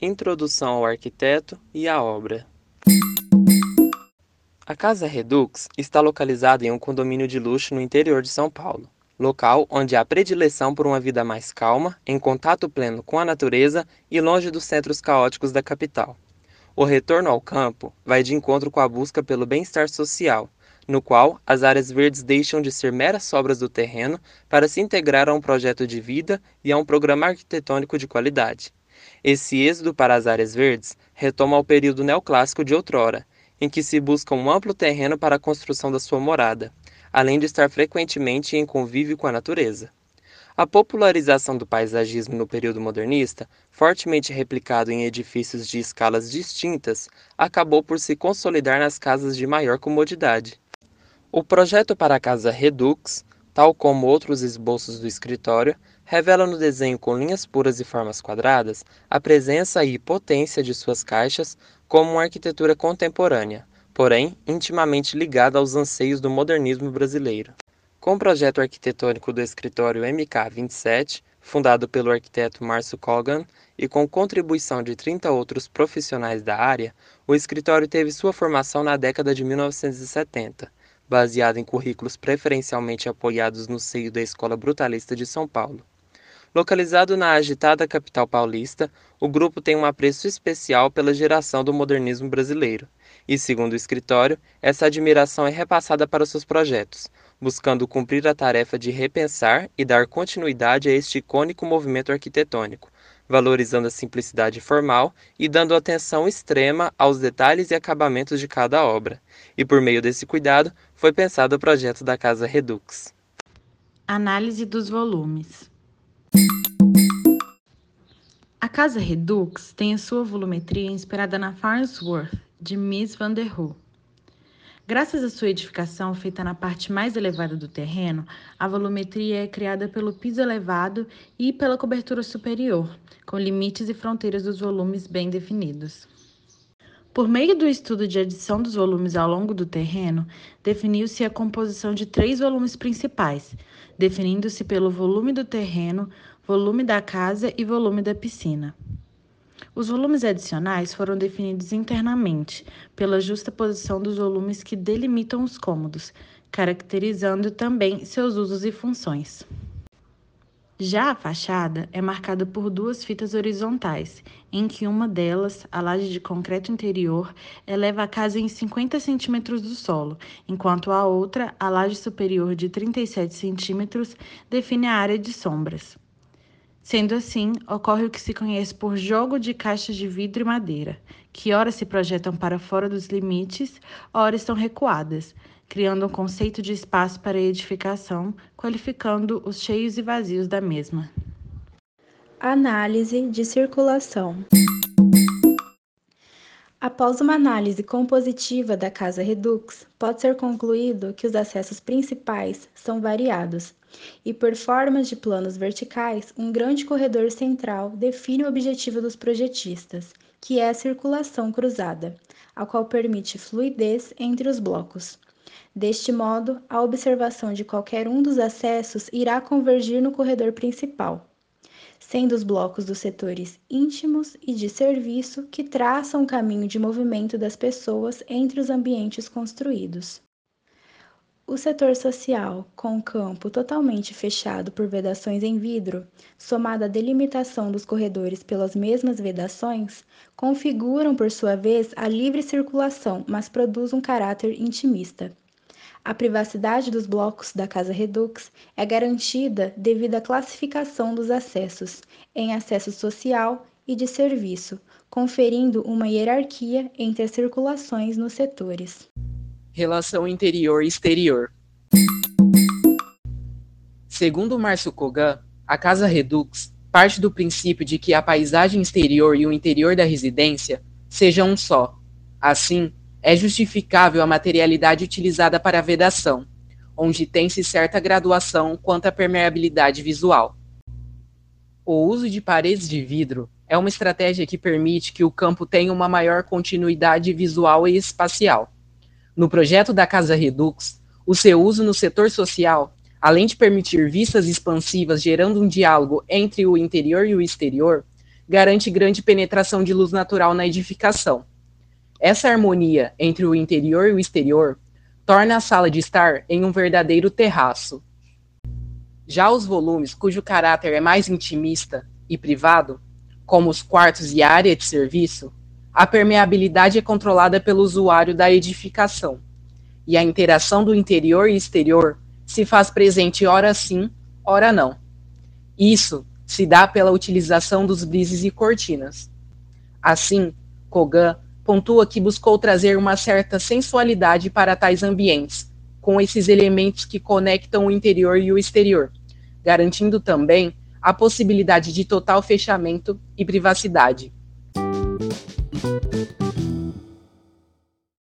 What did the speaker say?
Introdução ao arquiteto e à obra. A Casa Redux está localizada em um condomínio de luxo no interior de São Paulo, local onde há predileção por uma vida mais calma, em contato pleno com a natureza e longe dos centros caóticos da capital. O retorno ao campo vai de encontro com a busca pelo bem-estar social, no qual as áreas verdes deixam de ser meras sobras do terreno para se integrar a um projeto de vida e a um programa arquitetônico de qualidade. Esse êxodo para as áreas verdes retoma ao período neoclássico de outrora, em que se busca um amplo terreno para a construção da sua morada, além de estar frequentemente em convívio com a natureza. A popularização do paisagismo no período modernista, fortemente replicado em edifícios de escalas distintas, acabou por se consolidar nas casas de maior comodidade. O projeto para a casa Redux, tal como outros esboços do escritório, revela no desenho com linhas puras e formas quadradas a presença e potência de suas caixas como uma arquitetura contemporânea, porém intimamente ligada aos anseios do modernismo brasileiro. Com o projeto arquitetônico do escritório MK27, fundado pelo arquiteto Márcio Kogan, e com contribuição de 30 outros profissionais da área, o escritório teve sua formação na década de 1970, baseado em currículos preferencialmente apoiados no seio da Escola Brutalista de São Paulo. Localizado na agitada capital paulista, o grupo tem um apreço especial pela geração do modernismo brasileiro, e, segundo o escritório, essa admiração é repassada para seus projetos, buscando cumprir a tarefa de repensar e dar continuidade a este icônico movimento arquitetônico, valorizando a simplicidade formal e dando atenção extrema aos detalhes e acabamentos de cada obra. E por meio desse cuidado, foi pensado o projeto da Casa Redux. Análise dos volumes. A casa Redux tem a sua volumetria inspirada na Farnsworth, de Miss Van der Rohe. Graças à sua edificação feita na parte mais elevada do terreno, a volumetria é criada pelo piso elevado e pela cobertura superior, com limites e fronteiras dos volumes bem definidos. Por meio do estudo de adição dos volumes ao longo do terreno, definiu-se a composição de três volumes principais, definindo-se pelo volume do terreno, volume da casa e volume da piscina. Os volumes adicionais foram definidos internamente, pela justa posição dos volumes que delimitam os cômodos, caracterizando também seus usos e funções. Já a fachada é marcada por duas fitas horizontais, em que uma delas, a laje de concreto interior, eleva a casa em 50 centímetros do solo, enquanto a outra, a laje superior de 37 centímetros, define a área de sombras. Sendo assim, ocorre o que se conhece por jogo de caixas de vidro e madeira, que ora se projetam para fora dos limites, ora estão recuadas, criando um conceito de espaço para edificação, qualificando os cheios e vazios da mesma. Análise de circulação. Após uma análise compositiva da casa Redux, pode ser concluído que os acessos principais são variados e, por formas de planos verticais, um grande corredor central define o objetivo dos projetistas, que é a circulação cruzada, a qual permite fluidez entre os blocos. Deste modo, a observação de qualquer um dos acessos irá convergir no corredor principal, sendo os blocos dos setores íntimos e de serviço que traçam o caminho de movimento das pessoas entre os ambientes construídos. O setor social, com o campo totalmente fechado por vedações em vidro, somado à delimitação dos corredores pelas mesmas vedações, configuram, por sua vez, a livre circulação, mas produz um caráter intimista. A privacidade dos blocos da Casa Redux é garantida devido à classificação dos acessos em acesso social e de serviço, conferindo uma hierarquia entre as circulações nos setores. Relação interior-exterior. Segundo Márcio Kogan, a Casa Redux parte do princípio de que a paisagem exterior e o interior da residência sejam um só. Assim, é justificável a materialidade utilizada para a vedação, onde tem-se certa graduação quanto à permeabilidade visual. O uso de paredes de vidro é uma estratégia que permite que o campo tenha uma maior continuidade visual e espacial. No projeto da Casa Redux, o seu uso no setor social além de permitir vistas expansivas gerando um diálogo entre o interior e o exterior, garante grande penetração de luz natural na edificação. Essa harmonia entre o interior e o exterior torna a sala de estar em um verdadeiro terraço. Já os volumes cujo caráter é mais intimista e privado, como os quartos e área de serviço, a permeabilidade é controlada pelo usuário da edificação, e a interação do interior e exterior se faz presente ora sim, ora não. Isso se dá pela utilização dos brises e cortinas. Assim, Kogan pontua que buscou trazer uma certa sensualidade para tais ambientes, com esses elementos que conectam o interior e o exterior, garantindo também a possibilidade de total fechamento e privacidade.